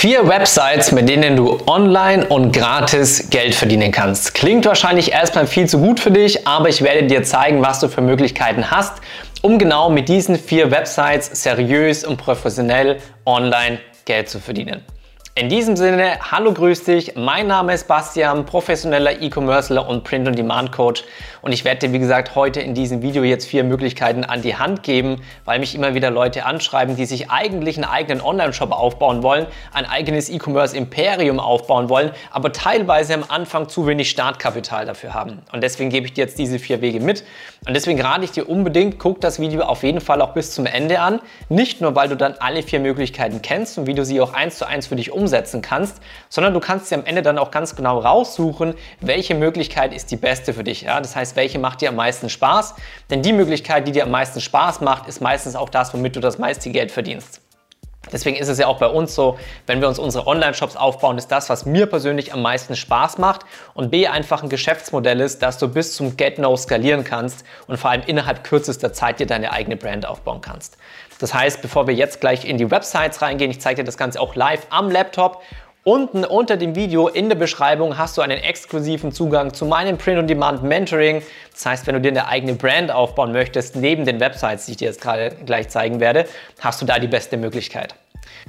Vier Websites, mit denen du online und gratis Geld verdienen kannst. Klingt wahrscheinlich erstmal viel zu gut für dich, aber ich werde dir zeigen, was du für Möglichkeiten hast, um genau mit diesen vier Websites seriös und professionell online Geld zu verdienen. In diesem Sinne, hallo, grüß dich. Mein Name ist Bastian, professioneller E-Commercer und Print-on-Demand-Coach. Und ich werde dir, wie gesagt, heute in diesem Video jetzt vier Möglichkeiten an die Hand geben, weil mich immer wieder Leute anschreiben, die sich eigentlich einen eigenen Online-Shop aufbauen wollen, ein eigenes E-Commerce-Imperium aufbauen wollen, aber teilweise am Anfang zu wenig Startkapital dafür haben. Und deswegen gebe ich dir jetzt diese vier Wege mit. Und deswegen rate ich dir unbedingt, guck das Video auf jeden Fall auch bis zum Ende an. Nicht nur, weil du dann alle vier Möglichkeiten kennst und wie du sie auch eins zu eins für dich umsetzen kannst, sondern du kannst dir am Ende dann auch ganz genau raussuchen, welche Möglichkeit ist die beste für dich. Ja? Das heißt, welche macht dir am meisten Spaß? Denn die Möglichkeit, die dir am meisten Spaß macht, ist meistens auch das, womit du das meiste Geld verdienst. Deswegen ist es ja auch bei uns so, wenn wir uns unsere Online-Shops aufbauen, ist das, was mir persönlich am meisten Spaß macht und B einfach ein Geschäftsmodell ist, dass du bis zum Get-No skalieren kannst und vor allem innerhalb kürzester Zeit dir deine eigene Brand aufbauen kannst. Das heißt, bevor wir jetzt gleich in die Websites reingehen, ich zeige dir das Ganze auch live am Laptop. Unten unter dem Video in der Beschreibung hast du einen exklusiven Zugang zu meinem Print-on-Demand Mentoring. Das heißt, wenn du dir eine eigene Brand aufbauen möchtest, neben den Websites, die ich dir jetzt gerade gleich zeigen werde, hast du da die beste Möglichkeit.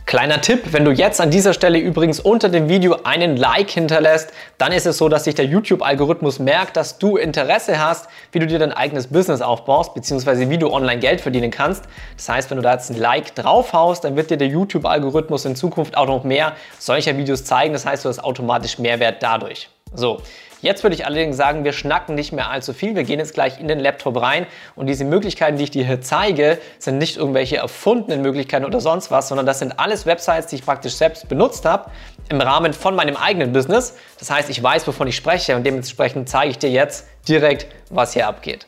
Kleiner Tipp, wenn du jetzt an dieser Stelle übrigens unter dem Video einen Like hinterlässt, dann ist es so, dass sich der YouTube-Algorithmus merkt, dass du Interesse hast, wie du dir dein eigenes Business aufbaust, beziehungsweise wie du online Geld verdienen kannst. Das heißt, wenn du da jetzt ein Like draufhaust, dann wird dir der YouTube-Algorithmus in Zukunft auch noch mehr solcher Videos zeigen. Das heißt, du hast automatisch Mehrwert dadurch. So, Jetzt würde ich allerdings sagen, wir schnacken nicht mehr allzu viel. Wir gehen jetzt gleich in den Laptop rein und diese Möglichkeiten, die ich dir hier zeige, sind nicht irgendwelche erfundenen Möglichkeiten oder sonst was, sondern das sind alles Websites, die ich praktisch selbst benutzt habe im Rahmen von meinem eigenen Business. Das heißt, ich weiß, wovon ich spreche und dementsprechend zeige ich dir jetzt direkt, was hier abgeht.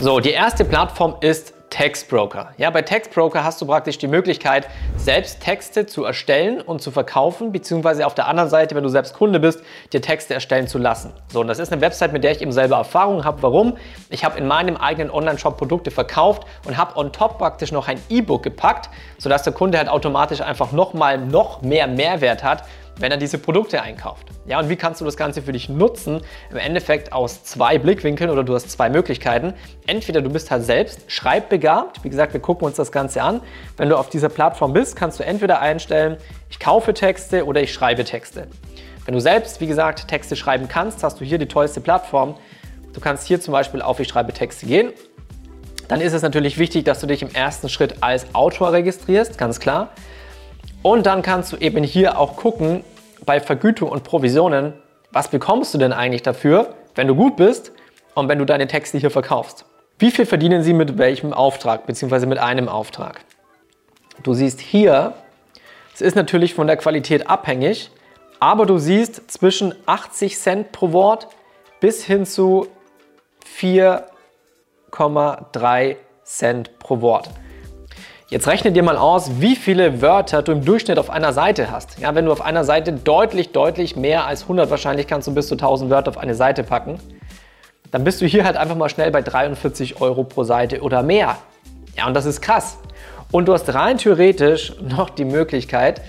So, die erste Plattform ist Textbroker. Ja, bei Textbroker hast du praktisch die Möglichkeit, selbst Texte zu erstellen und zu verkaufen, beziehungsweise auf der anderen Seite, wenn du selbst Kunde bist, dir Texte erstellen zu lassen. So, und das ist eine Website, mit der ich eben selber Erfahrung habe. Warum? Ich habe in meinem eigenen Online-Shop Produkte verkauft und habe on top praktisch noch ein E-Book gepackt, sodass der Kunde halt automatisch einfach nochmal noch mehr Mehrwert hat, wenn er diese Produkte einkauft. Ja, und wie kannst du das Ganze für dich nutzen? Im Endeffekt aus zwei Blickwinkeln oder du hast zwei Möglichkeiten. Entweder du bist halt selbst schreibbegabt. Wie gesagt, wir gucken uns das Ganze an. Wenn du auf dieser Plattform bist, kannst du entweder einstellen, ich kaufe Texte oder ich schreibe Texte. Wenn du selbst, wie gesagt, Texte schreiben kannst, hast du hier die tollste Plattform. Du kannst hier zum Beispiel auf Ich schreibe Texte gehen. Dann ist es natürlich wichtig, dass du dich im ersten Schritt als Autor registrierst, ganz klar. Und dann kannst du eben hier auch gucken, bei Vergütung und Provisionen, was bekommst du denn eigentlich dafür, wenn du gut bist und wenn du deine Texte hier verkaufst? Wie viel verdienen sie mit welchem Auftrag, beziehungsweise mit einem Auftrag? Du siehst hier, es ist natürlich von der Qualität abhängig, aber du siehst zwischen 80 Cent pro Wort bis hin zu 4,3 Cent pro Wort. Jetzt rechne dir mal aus, wie viele Wörter du im Durchschnitt auf einer Seite hast. Ja, wenn du auf einer Seite deutlich, deutlich mehr als 100, wahrscheinlich kannst du bis zu 1000 Wörter auf eine Seite packen, dann bist du hier halt einfach mal schnell bei 43 Euro pro Seite oder mehr. Ja, und das ist krass. Und du hast rein theoretisch noch die Möglichkeit,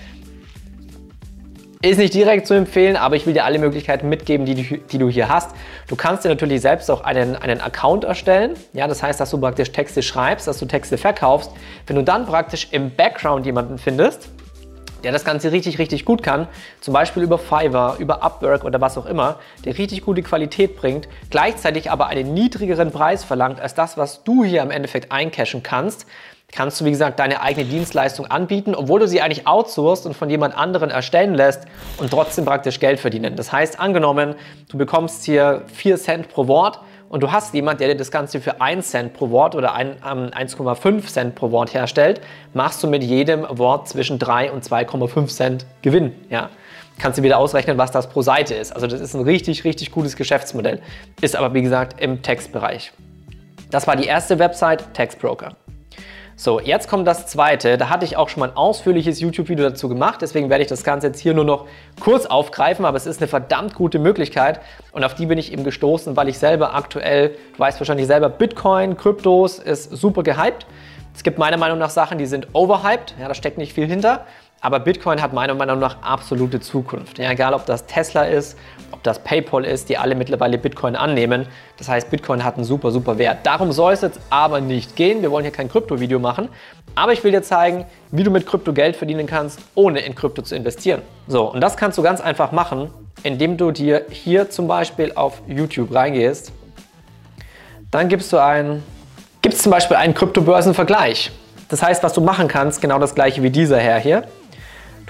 ist nicht direkt zu empfehlen, aber ich will dir alle Möglichkeiten mitgeben, die, du, die du hier hast. Du kannst dir natürlich selbst auch einen, einen Account erstellen. Ja, das heißt, dass du praktisch Texte schreibst, dass du Texte verkaufst. Wenn du dann praktisch im Background jemanden findest, der das Ganze richtig, richtig gut kann, zum Beispiel über Fiverr, über Upwork oder was auch immer, der richtig gute Qualität bringt, gleichzeitig aber einen niedrigeren Preis verlangt als das, was du hier im Endeffekt eincashen kannst, kannst du, wie gesagt, deine eigene Dienstleistung anbieten, obwohl du sie eigentlich outsourcest und von jemand anderen erstellen lässt und trotzdem praktisch Geld verdienen. Das heißt, angenommen, du bekommst hier 4 Cent pro Wort und du hast jemand, der dir das Ganze für 1 Cent pro Wort oder 1,5 ähm, Cent pro Wort herstellt, machst du mit jedem Wort zwischen 3 und 2,5 Cent Gewinn. Ja? Kannst du wieder ausrechnen, was das pro Seite ist. Also das ist ein richtig, richtig gutes Geschäftsmodell. Ist aber, wie gesagt, im Textbereich. Das war die erste Website, Textbroker. So, jetzt kommt das zweite. Da hatte ich auch schon mal ein ausführliches YouTube-Video dazu gemacht, deswegen werde ich das Ganze jetzt hier nur noch kurz aufgreifen, aber es ist eine verdammt gute Möglichkeit und auf die bin ich eben gestoßen, weil ich selber aktuell, du weißt wahrscheinlich selber, Bitcoin, Kryptos ist super gehypt. Es gibt meiner Meinung nach Sachen, die sind overhyped, ja, da steckt nicht viel hinter. Aber Bitcoin hat meiner Meinung nach absolute Zukunft. Ja, egal, ob das Tesla ist, ob das PayPal ist, die alle mittlerweile Bitcoin annehmen. Das heißt, Bitcoin hat einen super, super Wert. Darum soll es jetzt aber nicht gehen. Wir wollen hier kein Krypto-Video machen. Aber ich will dir zeigen, wie du mit Krypto Geld verdienen kannst, ohne in Krypto zu investieren. So, und das kannst du ganz einfach machen, indem du dir hier zum Beispiel auf YouTube reingehst. Dann gibst du ein, gibst zum Beispiel einen Kryptobörsenvergleich. Das heißt, was du machen kannst, genau das gleiche wie dieser Herr hier.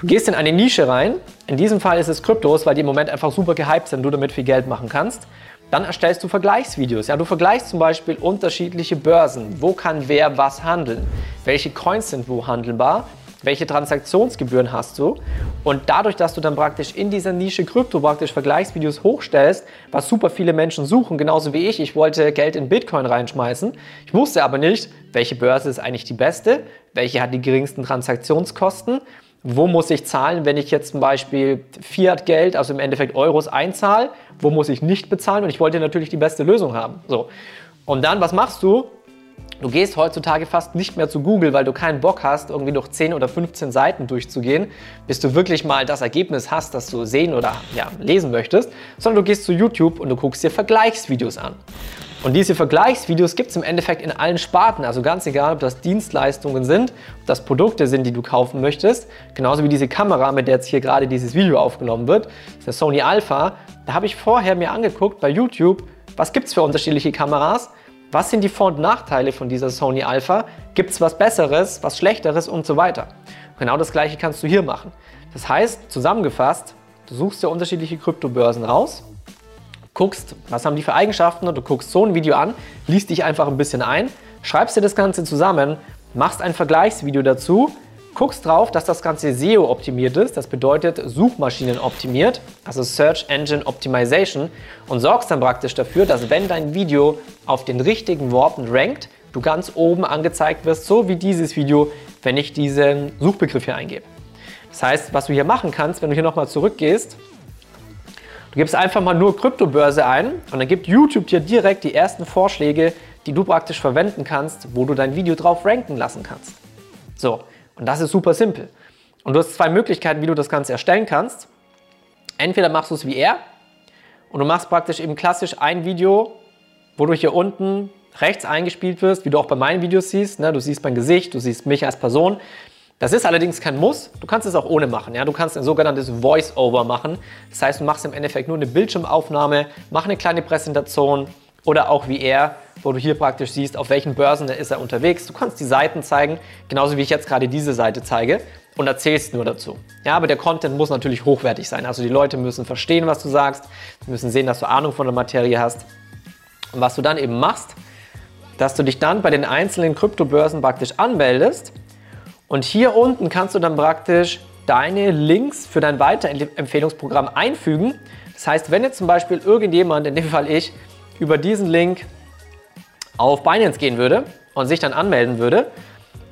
Du gehst in eine Nische rein, in diesem Fall ist es Kryptos, weil die im Moment einfach super gehypt sind, du damit viel Geld machen kannst. Dann erstellst du Vergleichsvideos. Ja, du vergleichst zum Beispiel unterschiedliche Börsen. Wo kann wer was handeln? Welche Coins sind wo handelbar? Welche Transaktionsgebühren hast du? Und dadurch, dass du dann praktisch in dieser Nische Krypto praktisch Vergleichsvideos hochstellst, was super viele Menschen suchen, genauso wie ich, ich wollte Geld in Bitcoin reinschmeißen. Ich wusste aber nicht, welche Börse ist eigentlich die beste, welche hat die geringsten Transaktionskosten wo muss ich zahlen, wenn ich jetzt zum Beispiel Fiat-Geld, also im Endeffekt Euros einzahle, wo muss ich nicht bezahlen und ich wollte natürlich die beste Lösung haben. So. Und dann, was machst du? Du gehst heutzutage fast nicht mehr zu Google, weil du keinen Bock hast, irgendwie durch 10 oder 15 Seiten durchzugehen, bis du wirklich mal das Ergebnis hast, das du sehen oder ja, lesen möchtest, sondern du gehst zu YouTube und du guckst dir Vergleichsvideos an. Und diese Vergleichsvideos gibt es im Endeffekt in allen Sparten, also ganz egal, ob das Dienstleistungen sind, ob das Produkte sind, die du kaufen möchtest, genauso wie diese Kamera, mit der jetzt hier gerade dieses Video aufgenommen wird, das ist der Sony Alpha. Da habe ich vorher mir angeguckt bei YouTube, was gibt es für unterschiedliche Kameras, was sind die Vor- und Nachteile von dieser Sony Alpha, gibt es was Besseres, was Schlechteres und so weiter. Genau das gleiche kannst du hier machen. Das heißt, zusammengefasst, du suchst dir unterschiedliche Kryptobörsen raus, guckst, was haben die für Eigenschaften und du guckst so ein Video an, liest dich einfach ein bisschen ein, schreibst dir das Ganze zusammen, machst ein Vergleichsvideo dazu, guckst drauf, dass das Ganze SEO optimiert ist, das bedeutet Suchmaschinen optimiert, also Search Engine Optimization und sorgst dann praktisch dafür, dass wenn dein Video auf den richtigen Worten rankt, du ganz oben angezeigt wirst, so wie dieses Video, wenn ich diesen Suchbegriff hier eingebe. Das heißt, was du hier machen kannst, wenn du hier nochmal zurückgehst, Du gibst einfach mal nur Kryptobörse ein und dann gibt YouTube dir direkt die ersten Vorschläge, die du praktisch verwenden kannst, wo du dein Video drauf ranken lassen kannst. So, und das ist super simpel. Und du hast zwei Möglichkeiten, wie du das Ganze erstellen kannst. Entweder machst du es wie er und du machst praktisch eben klassisch ein Video, wo du hier unten rechts eingespielt wirst, wie du auch bei meinen Videos siehst. Ne? Du siehst mein Gesicht, du siehst mich als Person. Das ist allerdings kein Muss. Du kannst es auch ohne machen. Ja? Du kannst ein sogenanntes Voice-Over machen. Das heißt, du machst im Endeffekt nur eine Bildschirmaufnahme, mach eine kleine Präsentation oder auch wie er, wo du hier praktisch siehst, auf welchen Börsen ist er unterwegs. Du kannst die Seiten zeigen, genauso wie ich jetzt gerade diese Seite zeige und erzählst nur dazu. Ja, aber der Content muss natürlich hochwertig sein. Also die Leute müssen verstehen, was du sagst, müssen sehen, dass du Ahnung von der Materie hast. Und was du dann eben machst, dass du dich dann bei den einzelnen Kryptobörsen praktisch anmeldest und hier unten kannst du dann praktisch deine Links für dein Weiterempfehlungsprogramm einfügen. Das heißt, wenn jetzt zum Beispiel irgendjemand, in dem Fall ich, über diesen Link auf Binance gehen würde und sich dann anmelden würde,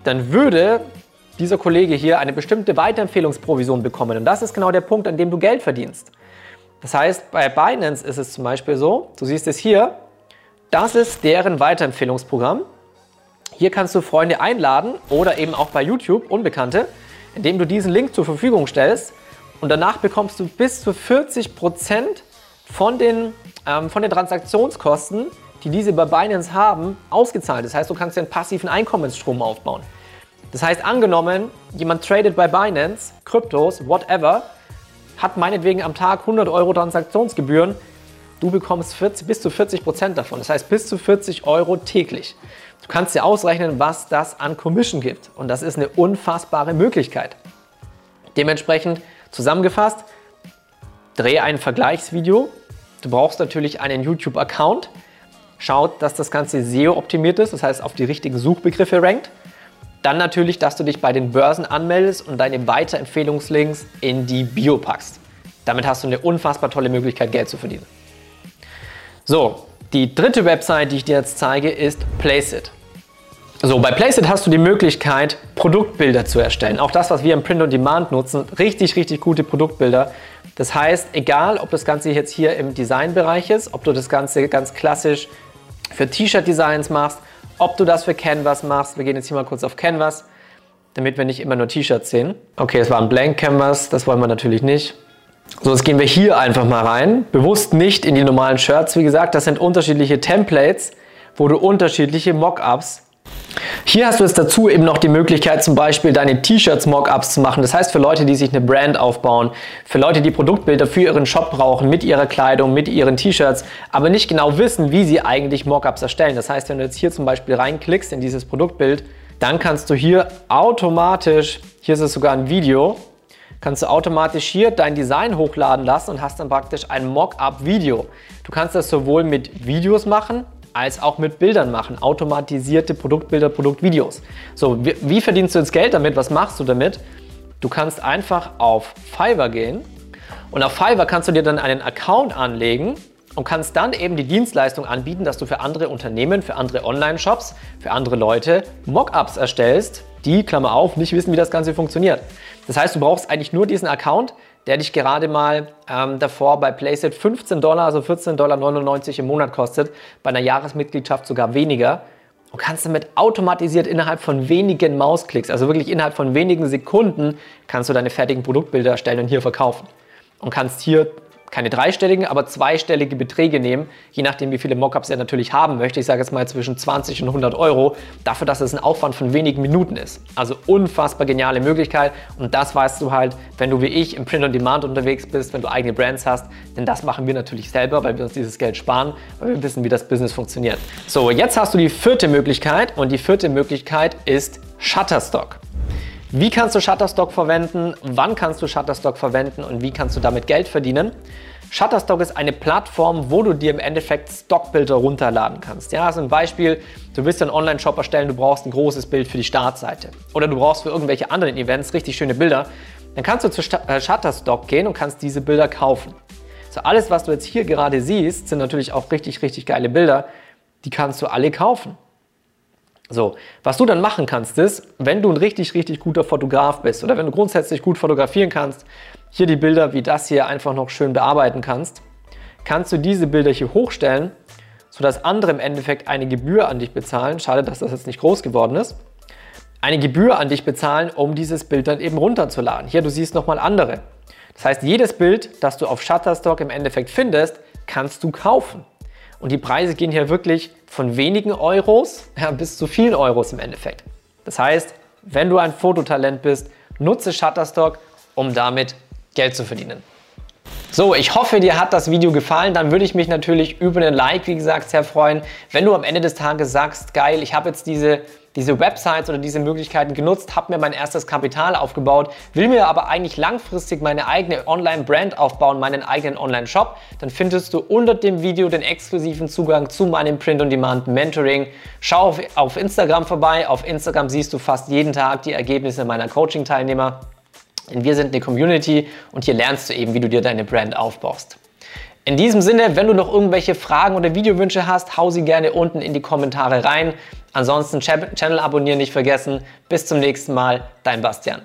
dann würde dieser Kollege hier eine bestimmte Weiterempfehlungsprovision bekommen. Und das ist genau der Punkt, an dem du Geld verdienst. Das heißt, bei Binance ist es zum Beispiel so, du siehst es hier, das ist deren Weiterempfehlungsprogramm. Hier kannst du Freunde einladen oder eben auch bei YouTube Unbekannte, indem du diesen Link zur Verfügung stellst und danach bekommst du bis zu 40 Prozent von den, ähm, von den Transaktionskosten, die diese bei Binance haben, ausgezahlt. Das heißt, du kannst dir einen passiven Einkommensstrom aufbauen. Das heißt, angenommen, jemand tradet bei Binance, Kryptos, whatever, hat meinetwegen am Tag 100 Euro Transaktionsgebühren, du bekommst 40, bis zu 40 Prozent davon. Das heißt, bis zu 40 Euro täglich. Du kannst dir ausrechnen, was das an Commission gibt. Und das ist eine unfassbare Möglichkeit. Dementsprechend zusammengefasst, drehe ein Vergleichsvideo. Du brauchst natürlich einen YouTube-Account. Schaut, dass das Ganze SEO optimiert ist, das heißt auf die richtigen Suchbegriffe rankt. Dann natürlich, dass du dich bei den Börsen anmeldest und deine Weiterempfehlungslinks in die Bio packst. Damit hast du eine unfassbar tolle Möglichkeit, Geld zu verdienen. So, die dritte Website, die ich dir jetzt zeige, ist Placeit. So, bei Placeit hast du die Möglichkeit, Produktbilder zu erstellen. Auch das, was wir im Print on Demand nutzen, richtig, richtig gute Produktbilder. Das heißt, egal, ob das Ganze jetzt hier im Designbereich ist, ob du das Ganze ganz klassisch für T-Shirt-Designs machst, ob du das für Canvas machst. Wir gehen jetzt hier mal kurz auf Canvas. damit wir nicht immer nur T-Shirts sehen. Okay, es war ein Blank Canvas, das wollen wir natürlich nicht. So, jetzt gehen wir hier einfach mal rein. Bewusst nicht in die normalen Shirts. Wie gesagt, das sind unterschiedliche Templates, wo du unterschiedliche Mockups hier hast du jetzt dazu eben noch die Möglichkeit, zum Beispiel deine T-Shirts Mockups zu machen. Das heißt, für Leute, die sich eine Brand aufbauen, für Leute, die Produktbilder für ihren Shop brauchen, mit ihrer Kleidung, mit ihren T-Shirts, aber nicht genau wissen, wie sie eigentlich Mockups erstellen. Das heißt, wenn du jetzt hier zum Beispiel reinklickst in dieses Produktbild, dann kannst du hier automatisch, hier ist es sogar ein Video, kannst du automatisch hier dein Design hochladen lassen und hast dann praktisch ein Mockup-Video. Du kannst das sowohl mit Videos machen, als auch mit Bildern machen, automatisierte Produktbilder, Produktvideos. So, wie, wie verdienst du jetzt Geld damit? Was machst du damit? Du kannst einfach auf Fiverr gehen und auf Fiverr kannst du dir dann einen Account anlegen und kannst dann eben die Dienstleistung anbieten, dass du für andere Unternehmen, für andere Online-Shops, für andere Leute Mockups erstellst, die, Klammer auf, nicht wissen, wie das Ganze funktioniert. Das heißt, du brauchst eigentlich nur diesen Account, der dich gerade mal ähm, davor bei Placeit 15 Dollar, also 14,99 Dollar im Monat kostet, bei einer Jahresmitgliedschaft sogar weniger. Und kannst damit automatisiert innerhalb von wenigen Mausklicks, also wirklich innerhalb von wenigen Sekunden, kannst du deine fertigen Produktbilder erstellen und hier verkaufen. Und kannst hier keine dreistelligen, aber zweistellige Beträge nehmen, je nachdem, wie viele Mockups er natürlich haben möchte. Ich sage jetzt mal zwischen 20 und 100 Euro, dafür, dass es ein Aufwand von wenigen Minuten ist. Also unfassbar geniale Möglichkeit und das weißt du halt, wenn du wie ich im Print on Demand unterwegs bist, wenn du eigene Brands hast, denn das machen wir natürlich selber, weil wir uns dieses Geld sparen, weil wir wissen, wie das Business funktioniert. So, jetzt hast du die vierte Möglichkeit und die vierte Möglichkeit ist Shutterstock. Wie kannst du Shutterstock verwenden? Wann kannst du Shutterstock verwenden und wie kannst du damit Geld verdienen? Shutterstock ist eine Plattform, wo du dir im Endeffekt Stockbilder runterladen kannst. Ja, also ein Beispiel, du willst einen Online-Shop erstellen, du brauchst ein großes Bild für die Startseite oder du brauchst für irgendwelche anderen Events richtig schöne Bilder. Dann kannst du zu äh, Shutterstock gehen und kannst diese Bilder kaufen. So alles, was du jetzt hier gerade siehst, sind natürlich auch richtig, richtig geile Bilder. Die kannst du alle kaufen. So, was du dann machen kannst, ist, wenn du ein richtig, richtig guter Fotograf bist oder wenn du grundsätzlich gut fotografieren kannst, hier die Bilder wie das hier einfach noch schön bearbeiten kannst, kannst du diese Bilder hier hochstellen, sodass andere im Endeffekt eine Gebühr an dich bezahlen. Schade, dass das jetzt nicht groß geworden ist. Eine Gebühr an dich bezahlen, um dieses Bild dann eben runterzuladen. Hier, du siehst nochmal andere. Das heißt, jedes Bild, das du auf Shutterstock im Endeffekt findest, kannst du kaufen. Und die Preise gehen hier wirklich von wenigen Euros ja, bis zu vielen Euros im Endeffekt. Das heißt, wenn du ein Fototalent bist, nutze Shutterstock, um damit Geld zu verdienen. So, ich hoffe, dir hat das Video gefallen. Dann würde ich mich natürlich über einen Like, wie gesagt, sehr freuen. Wenn du am Ende des Tages sagst, geil, ich habe jetzt diese, diese Websites oder diese Möglichkeiten genutzt, habe mir mein erstes Kapital aufgebaut, will mir aber eigentlich langfristig meine eigene Online-Brand aufbauen, meinen eigenen Online-Shop, dann findest du unter dem Video den exklusiven Zugang zu meinem Print-on-Demand-Mentoring. Schau auf, auf Instagram vorbei. Auf Instagram siehst du fast jeden Tag die Ergebnisse meiner Coaching-Teilnehmer. Denn wir sind eine Community und hier lernst du eben, wie du dir deine Brand aufbaust. In diesem Sinne, wenn du noch irgendwelche Fragen oder Videowünsche hast, hau sie gerne unten in die Kommentare rein. Ansonsten Channel abonnieren nicht vergessen. Bis zum nächsten Mal, dein Bastian.